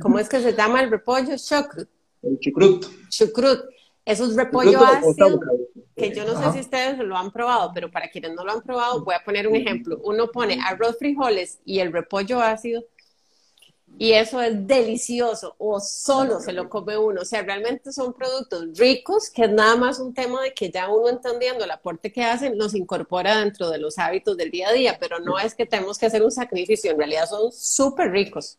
¿cómo es que se llama el repollo? Chucrut. El chucrut. Chucrut esos repollo ácido, que yo no sé si ustedes lo han probado, pero para quienes no lo han probado, voy a poner un ejemplo. Uno pone arroz, frijoles y el repollo ácido, y eso es delicioso, o solo se lo come uno. O sea, realmente son productos ricos, que es nada más un tema de que ya uno entendiendo el aporte que hacen, los incorpora dentro de los hábitos del día a día, pero no es que tenemos que hacer un sacrificio, en realidad son súper ricos.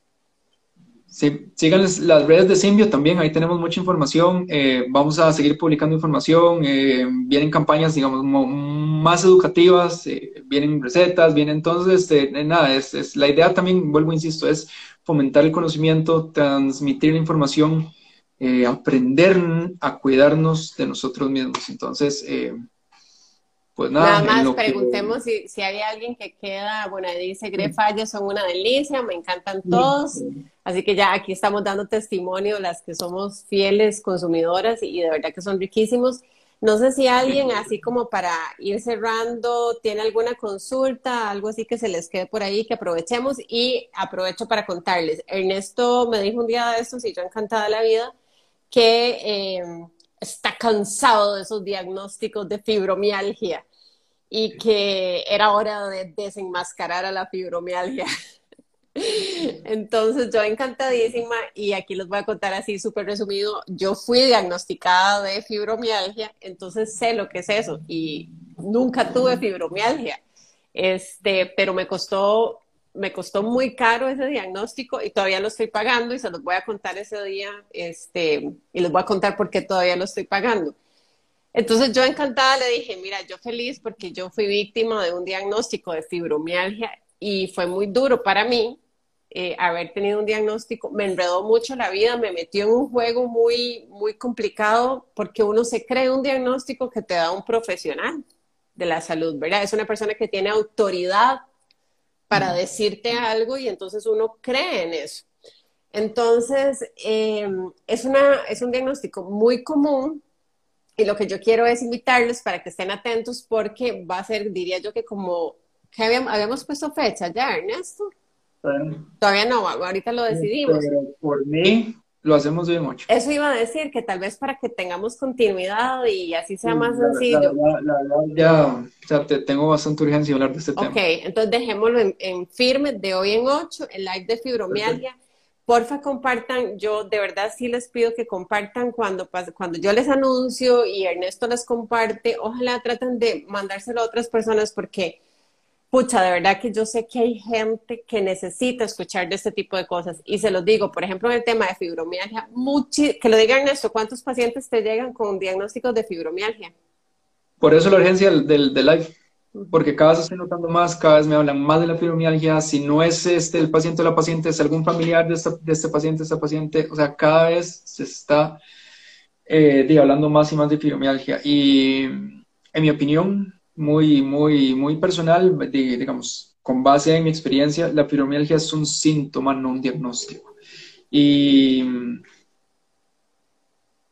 Sí, sigan las redes de Simbio también, ahí tenemos mucha información. Eh, vamos a seguir publicando información. Eh, vienen campañas, digamos, más educativas, eh, vienen recetas, vienen entonces, nada, es, es, la idea también, vuelvo, insisto, es fomentar el conocimiento, transmitir la información, aprender a cuidarnos de nosotros mismos. Entonces, pues nada, nada más preguntemos si, si, hay alguien que queda, bueno, dice Grefalles son una delicia, me encantan todos, así que ya aquí estamos dando testimonio las que somos fieles consumidoras y, de verdad que son riquísimos. No sé si alguien, así como para ir cerrando, tiene alguna consulta, algo así que se les quede por ahí, que aprovechemos y aprovecho para contarles. Ernesto me dijo un día de estos y yo encantada la vida que eh, está cansado de esos diagnósticos de fibromialgia y que era hora de desenmascarar a la fibromialgia. Entonces yo encantadísima y aquí les voy a contar así súper resumido, yo fui diagnosticada de fibromialgia, entonces sé lo que es eso y nunca tuve fibromialgia, este, pero me costó, me costó muy caro ese diagnóstico y todavía lo estoy pagando y se los voy a contar ese día este, y les voy a contar por qué todavía lo estoy pagando. Entonces yo encantada le dije, mira, yo feliz porque yo fui víctima de un diagnóstico de fibromialgia y fue muy duro para mí eh, haber tenido un diagnóstico. Me enredó mucho la vida, me metió en un juego muy, muy complicado porque uno se cree un diagnóstico que te da un profesional de la salud, ¿verdad? Es una persona que tiene autoridad para decirte algo y entonces uno cree en eso. Entonces, eh, es, una, es un diagnóstico muy común y lo que yo quiero es invitarles para que estén atentos porque va a ser, diría yo, que como habíamos, puesto fecha ya, Ernesto. Todavía no, ahorita lo decidimos. por mí, lo hacemos bien ocho. Eso iba a decir, que tal vez para que tengamos continuidad y así sea más sencillo. La, ya, o sea, te, tengo bastante urgencia hablar de este tema. Ok, entonces dejémoslo en, firme de hoy en ocho, el live de fibromialgia. Porfa, compartan. Yo de verdad sí les pido que compartan cuando, cuando yo les anuncio y Ernesto les comparte. Ojalá traten de mandárselo a otras personas porque pucha, de verdad que yo sé que hay gente que necesita escuchar de este tipo de cosas. Y se los digo, por ejemplo, en el tema de fibromialgia, que lo digan esto, ¿cuántos pacientes te llegan con diagnósticos de fibromialgia? Por eso la urgencia del, del live, porque cada vez estoy notando más, cada vez me hablan más de la fibromialgia, si no es este el paciente o la paciente, es algún familiar de, de este paciente, esta paciente, o sea, cada vez se está eh, hablando más y más de fibromialgia. Y en mi opinión, muy, muy, muy personal, digamos, con base en mi experiencia, la fibromialgia es un síntoma, no un diagnóstico. Y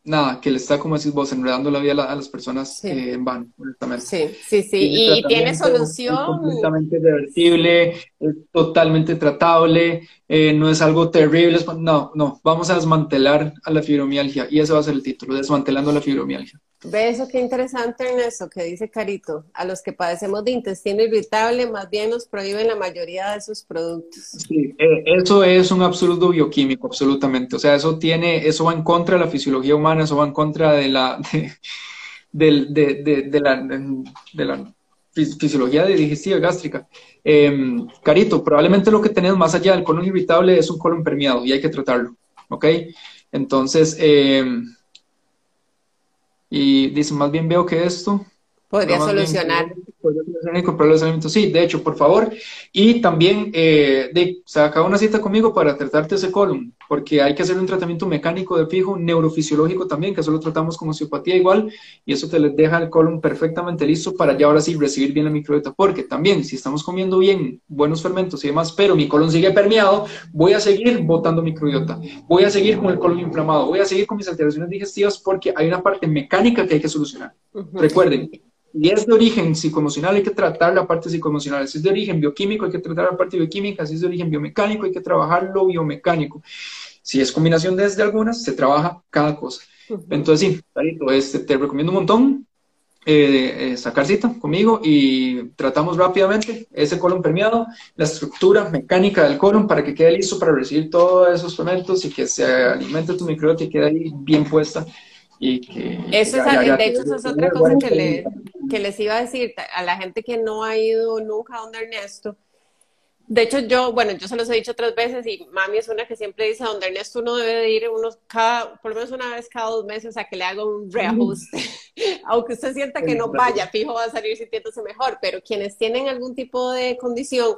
nada, que le está, como decís vos, enredando la vida a, las personas en vano, honestamente. Sí, sí, sí, y, tiene solución. Es completamente reversible, es totalmente tratable, eh, no es algo terrible, no, no, vamos a desmantelar a la fibromialgia, y ese va a ser el título, desmantelando la fibromialgia. Ve eso qué interesante en eso que dice Carito. A los que padecemos de intestino irritable, más bien nos prohíben la mayoría de sus productos. Sí, eh, eso es un absurdo bioquímico, absolutamente. O sea, eso tiene, eso va en contra de la fisiología humana, eso va en contra de la, de, la, fisiología digestiva gástrica. Em, Carito, probablemente lo que tenemos más allá del colon irritable es un colon permeado y hay que tratarlo. ¿Ok? Entonces, eh, y dice, más bien veo que esto podría solucionar. Sí, de hecho, por favor. Y también eh, de, saca una cita conmigo para tratarte ese colon, porque hay que hacer un tratamiento mecánico de fijo, neurofisiológico también, que eso lo tratamos con osteopatía igual, y eso te les deja el colon perfectamente listo para ya ahora sí recibir bien la microbiota. Porque también, si estamos comiendo bien, buenos fermentos y demás, pero mi colon sigue permeado, voy a seguir botando microbiota, voy a seguir con el colon inflamado, voy a seguir con mis alteraciones digestivas, porque hay una parte mecánica que hay que solucionar. Recuerden, si es de origen psicoemocional, hay que tratar la parte psicoemocional. Si es de origen bioquímico, hay que tratar la parte bioquímica. Si es de origen biomecánico, hay que trabajar lo biomecánico. Si es combinación de, de algunas, se trabaja cada cosa. Entonces, sí, este, te recomiendo un montón eh, eh, sacar cita conmigo y tratamos rápidamente ese colon permeado, la estructura mecánica del colon para que quede listo para recibir todos esos fermentos y que se alimente tu microbiota y quede ahí bien puesta y que... Eso es, de hecho, eso es otra cosa que, le, que les iba a decir a la gente que no ha ido nunca a donde Ernesto. De hecho, yo, bueno, yo se los he dicho otras veces y mami es una que siempre dice a donde Ernesto uno debe de ir unos cada, por lo menos una vez cada dos meses a que le haga un reajuste. Aunque usted sienta que no vaya, fijo va a salir sintiéndose mejor, pero quienes tienen algún tipo de condición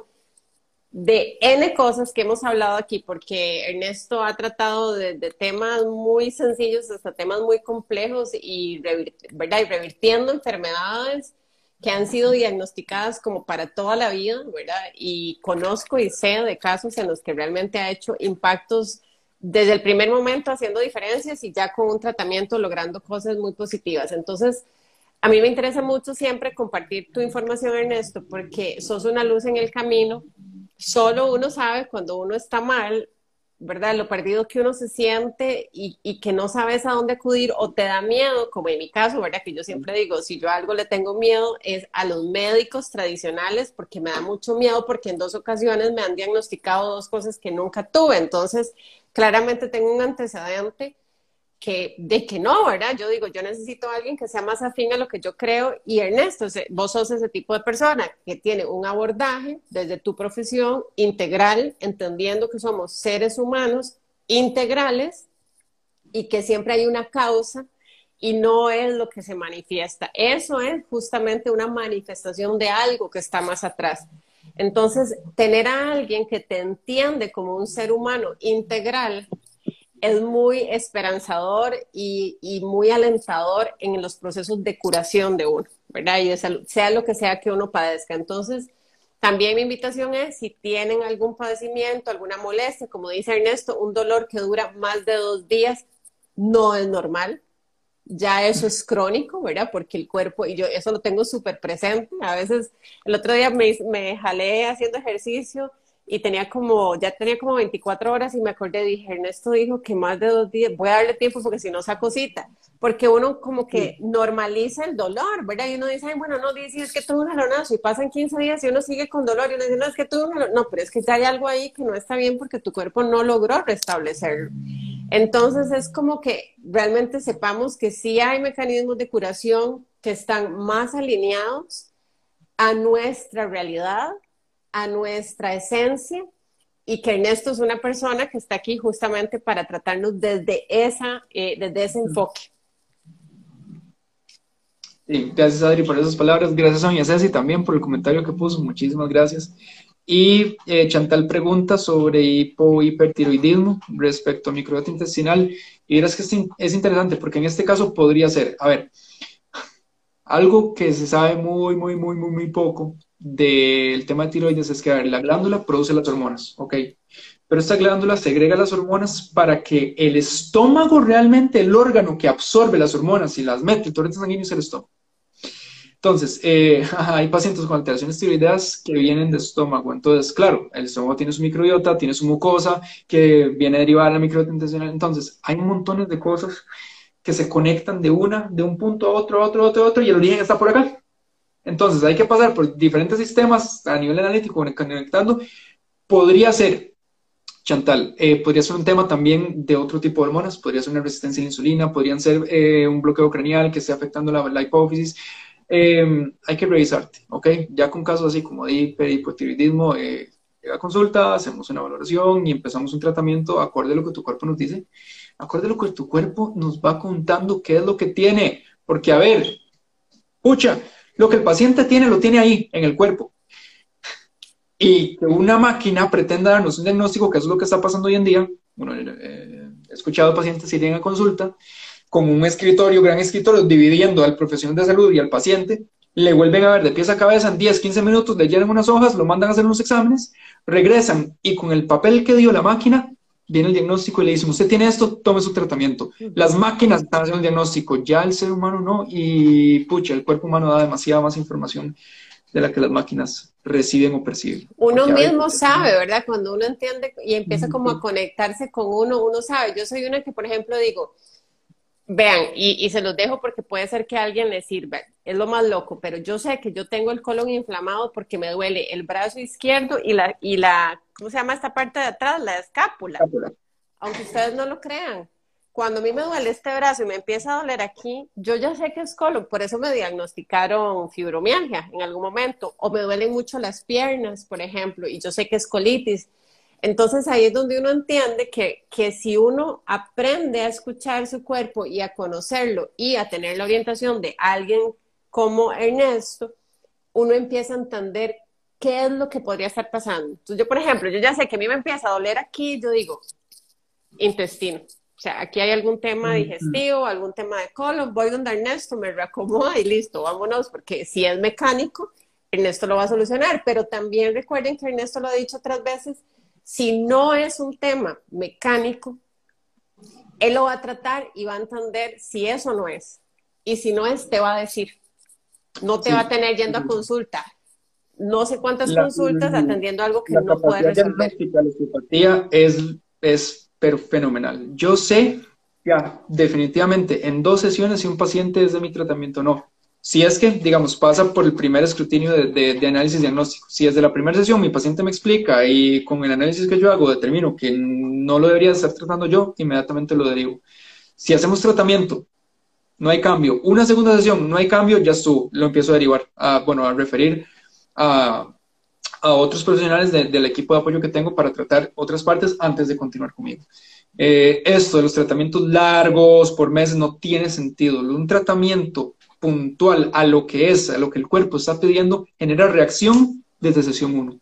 de N cosas que hemos hablado aquí, porque Ernesto ha tratado de, temas muy sencillos hasta temas muy complejos y, ¿verdad? y revirtiendo enfermedades que han sido diagnosticadas como para toda la vida, ¿verdad? Y conozco y sé de casos en los que realmente ha hecho impactos desde el primer momento haciendo diferencias y ya con un tratamiento logrando cosas muy positivas. Entonces, a mí me interesa mucho siempre compartir tu información, Ernesto, porque sos una luz en el camino solo uno sabe cuando uno está mal, ¿verdad? Lo perdido que uno se siente y, que no sabes a dónde acudir o te da miedo, como en mi caso, ¿verdad? Que yo siempre digo, si yo algo le tengo miedo es a los médicos tradicionales porque me da mucho miedo porque en dos ocasiones me han diagnosticado dos cosas que nunca tuve. Entonces, claramente tengo un antecedente que, de que no, ¿verdad? Yo digo, yo necesito a alguien que sea más afín a lo que yo creo y Ernesto, vos sos ese tipo de persona que tiene un abordaje desde tu profesión integral, entendiendo que somos seres humanos integrales y que siempre hay una causa y no es lo que se manifiesta. Eso es justamente una manifestación de algo que está más atrás. Entonces, tener a alguien que te entiende como un ser humano integral es muy esperanzador y, muy alentador en los procesos de curación de uno, ¿verdad? Y sea lo que sea que uno padezca. Entonces, también mi invitación es, si tienen algún padecimiento, alguna molestia, como dice Ernesto, un dolor que dura más de dos días, no es normal, ya eso es crónico, ¿verdad? Porque el cuerpo, y yo eso lo tengo súper presente, a veces el otro día me, me jalé haciendo ejercicio y tenía como, ya tenía como 24 horas y me acordé, dije, Ernesto dijo que más de dos días, voy a darle tiempo porque si no saco cita, porque uno como que normaliza el dolor, ¿verdad? Y uno dice, Ay, bueno, no, dice, es que tuve un jalonazo y pasan 15 días y uno sigue con dolor y uno dice, no, es que tuve un jalonazo, no, pero es que ya hay algo ahí que no está bien porque tu cuerpo no logró restablecerlo. Entonces es como que realmente sepamos que sí hay mecanismos de curación que están más alineados a nuestra realidad a nuestra esencia y que Ernesto es una persona que está aquí justamente para tratarnos desde, esa, eh, desde ese enfoque. Sí, gracias Adri por esas palabras, gracias a doña Ceci también por el comentario que puso, muchísimas gracias. Y eh, Chantal pregunta sobre hipo hipertiroidismo respecto a microbiota intestinal. Y verás que es interesante porque en este caso podría ser, a ver, algo que se sabe muy, muy, muy, muy, muy poco del tema de tiroides es que la glándula produce las hormonas, ¿ok? Pero esta glándula segrega las hormonas para que el estómago realmente, el órgano que absorbe las hormonas y las mete, el torrente sanguíneo es el estómago. Entonces, eh, hay pacientes con alteraciones tiroideas que vienen de estómago. Entonces, claro, el estómago tiene su microbiota, tiene su mucosa, que viene derivada de la microbiota intestinal. Entonces, hay montones de cosas que se conectan de una, de un punto a otro, a otro, a otro, a otro, y el origen está por acá. Entonces hay que pasar por diferentes sistemas a nivel analítico conectando. Podría ser, Chantal, eh, podría ser un tema también de otro tipo de hormonas, podría ser una resistencia a la insulina, podrían ser eh, un bloqueo craneal que esté afectando la, hipófisis. Em, hay que revisarte, ¿ok? Ya con casos así como de hiper, hipotiroidismo, eh, llega a consulta, hacemos una valoración y empezamos un tratamiento acorde a lo que tu cuerpo nos dice, acorde a lo que tu cuerpo nos va contando qué es lo que tiene. Porque, a ver, pucha, lo que el paciente tiene, lo tiene ahí, en el cuerpo. Y que una máquina pretenda darnos un diagnóstico, que es lo que está pasando hoy en día. Bueno, eh, he escuchado pacientes que llegan a consulta con un escritorio, gran escritorio, dividiendo al profesional de salud y al paciente, le vuelven a ver de pies a cabeza en 10, 15 minutos, le llenan unas hojas, lo mandan a hacer unos exámenes, regresan y con el papel que dio la máquina viene el diagnóstico y le dicen, usted tiene esto, tome su tratamiento. Las máquinas están haciendo el diagnóstico, ya el ser humano no, y pucha, el cuerpo humano da demasiada más información de la que las máquinas reciben o perciben. Uno mismo sabe, ¿verdad? Cuando uno entiende y empieza como a conectarse con uno, uno sabe. Yo soy una que, por ejemplo, digo, vean, y, y se los dejo porque puede ser que a alguien le sirva, es lo más loco, pero yo sé que yo tengo el colon inflamado porque me duele el brazo izquierdo y la, y la ¿cómo se llama esta parte de atrás? La escápula. Aunque ustedes no lo crean. Cuando a mí me duele este brazo y me empieza a doler aquí, yo ya sé que es colon, por eso me diagnosticaron fibromialgia en algún momento, o me duelen mucho las piernas, por ejemplo, y yo sé que es colitis. Entonces ahí es donde uno entiende que, que, si uno aprende a escuchar su cuerpo y a conocerlo y a tener la orientación de alguien como Ernesto, uno empieza a entender qué es lo que podría estar pasando. Entonces, yo, por ejemplo, yo ya sé que a mí me empieza a doler aquí, yo digo, intestino. O sea, aquí hay algún tema digestivo, algún tema de colon, voy donde Ernesto, me reacomoda y listo, vámonos, porque si es mecánico, Ernesto lo va a solucionar. Pero también recuerden que Ernesto lo ha dicho otras veces, si no es un tema mecánico, él lo va a tratar y va a entender si eso no es. Y si no es, te va a decir. No te va a tener yendo a consulta no sé cuántas consultas atendiendo algo que no puede resolver. La es, es pero fenomenal. Yo sé ya definitivamente en dos sesiones si un paciente es de mi tratamiento no. Si es que, digamos, pasa por el primer escrutinio de, análisis diagnóstico. Si desde la primera sesión mi paciente me explica y con el análisis que yo hago determino que no lo debería estar tratando yo, inmediatamente lo derivo. Si hacemos tratamiento, no hay cambio. Una segunda sesión, no hay cambio, ya estuvo. Lo empiezo a derivar, a, bueno, a referir a, otros profesionales del equipo de apoyo que tengo para tratar otras partes antes de continuar conmigo. Eh, esto de los tratamientos largos por meses no tiene sentido. Un tratamiento puntual a lo que es, a lo que el cuerpo está pidiendo, genera reacción desde sesión 1.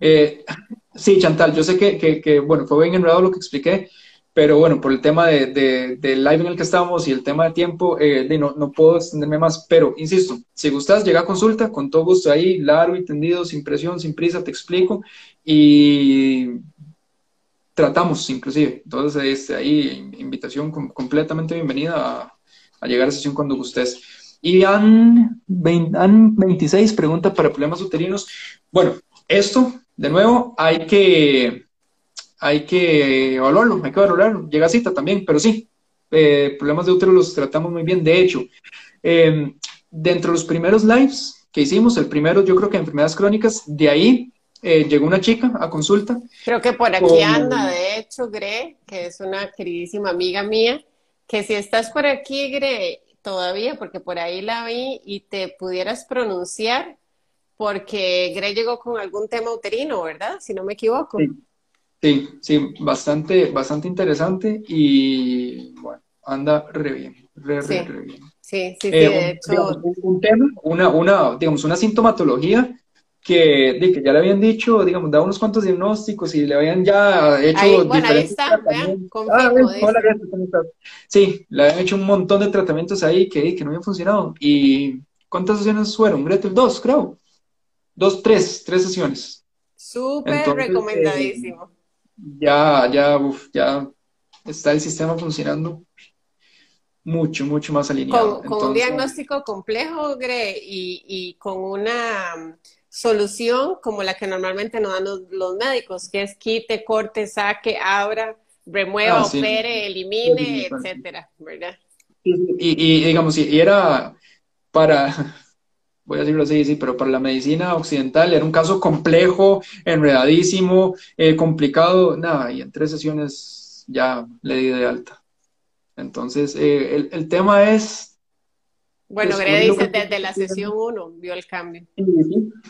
Eh, sí, Chantal, yo sé que, que, que, bueno, fue bien enredado lo que expliqué, pero bueno, por el tema de, del live en el que estamos y el tema de tiempo, eh, no, no, puedo extenderme más. Pero, insisto, si gustas, llega a consulta, con todo gusto ahí, largo y tendido, sin presión, sin prisa, te explico. Y tratamos, inclusive. Entonces, este, ahí, invitación completamente bienvenida a llegar a sesión cuando gustes. Y han, 26 preguntas para problemas uterinos. Bueno, esto, de nuevo, hay que, hay que evaluarlo, hay que valorarlo. Llega cita también, pero sí, eh, problemas de útero los tratamos muy bien. De hecho, eh, dentro de los primeros lives que hicimos, el primero yo creo que enfermedades crónicas, de ahí eh, llegó una chica a consulta. Creo que por aquí anda, de hecho, Gre, que es una queridísima amiga mía, que si estás por aquí, Gre, todavía, porque por ahí la vi y te pudieras pronunciar, porque Gre llegó con algún tema uterino, ¿verdad? Si no me equivoco. Sí, sí, bastante, bastante interesante y bueno, anda re bien, re, re, bien. Sí, sí, sí, eh, de hecho. un, tema, una, una, digamos, una sintomatología que, de, que ya le habían dicho, digamos, dado unos cuantos diagnósticos y le habían ya hecho ahí, bueno, ahí está, vean, ah, hola, Sí, le habían hecho un montón de tratamientos ahí que, que no habían funcionado. ¿Y cuántas sesiones fueron? Gretel, dos, creo. Dos, tres, tres sesiones. Súper recomendadísimo. ya, ya, uf, ya está el sistema funcionando mucho, mucho más alineado. Con, un diagnóstico complejo, Gre, y, y con una solución como la que normalmente nos dan los, médicos, que es quite, corte, saque, abra, remueva, ah, opere, elimine, etcétera, ¿verdad? Y, digamos, y, era para, voy a decirlo así, sí, pero para la medicina occidental era un caso complejo, enredadísimo, eh, complicado, nada, y en tres sesiones ya le di de alta. Entonces, eh, el, el tema es bueno, Gre dice, desde la sesión 1 vio el cambio.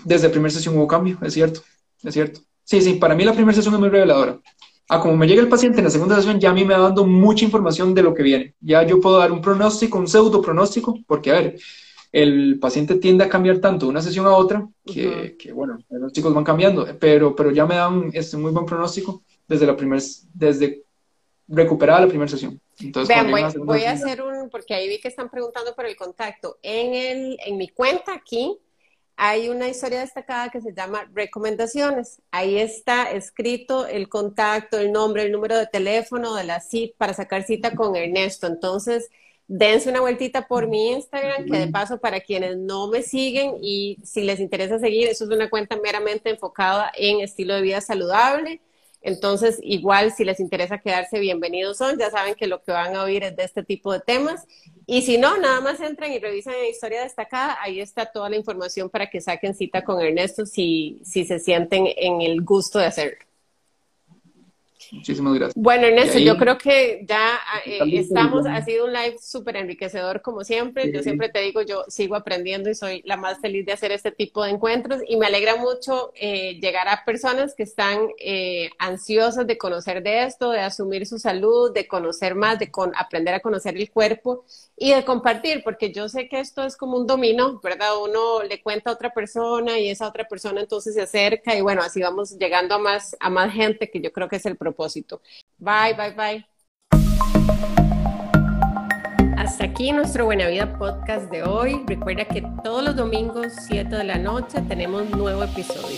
Desde la primera sesión hubo cambio, es cierto, es cierto. Sí, sí, para mí la primera sesión es muy reveladora. Ah, como me llega el paciente en la segunda sesión, ya a mí me va dando mucha información de lo que viene. Ya yo puedo dar un pronóstico, un pseudo pronóstico, porque, a ver, el paciente tiende a cambiar tanto de una sesión a otra que, que bueno, los chicos van cambiando, pero, pero ya me dan este muy buen pronóstico desde la primera, desde recuperada la primera sesión. Entonces, Vean, voy, a hacer un, porque ahí vi que están preguntando por el contacto. En, el, en mi cuenta aquí hay una historia destacada que se llama recomendaciones. Ahí está escrito el contacto, el nombre, el número de teléfono de la cita para sacar cita con Ernesto. Entonces, dense una vueltita por mi Instagram, que de paso para quienes no me siguen y si les interesa seguir, eso es una cuenta meramente enfocada en estilo de vida saludable entonces, igual si les interesa quedarse, bienvenidos son. Ya saben que lo que van a oír es de este tipo de temas. Y si no, nada más entren y revisen la historia destacada. Ahí está toda la información para que saquen cita con Ernesto si, si se sienten en el gusto de hacerlo. Muchísimas gracias. Bueno, Ernesto, yo creo que ya eh, estamos, ha sido un live súper enriquecedor como siempre. Yo siempre te digo, yo sigo aprendiendo y soy la más feliz de hacer este tipo de encuentros y me alegra mucho eh, llegar a personas que están eh, ansiosas de conocer de esto, de asumir su salud, de conocer más, de aprender a conocer el cuerpo y de compartir, porque yo sé que esto es como un dominó, ¿verdad? Uno le cuenta a otra persona y esa otra persona entonces se acerca y bueno, así vamos llegando a más, a más gente que yo creo que es el propósito. Bye, bye, bye. Hasta aquí nuestro Buena Vida podcast de hoy. Recuerda que todos los domingos, 7 de la noche, tenemos nuevo episodio.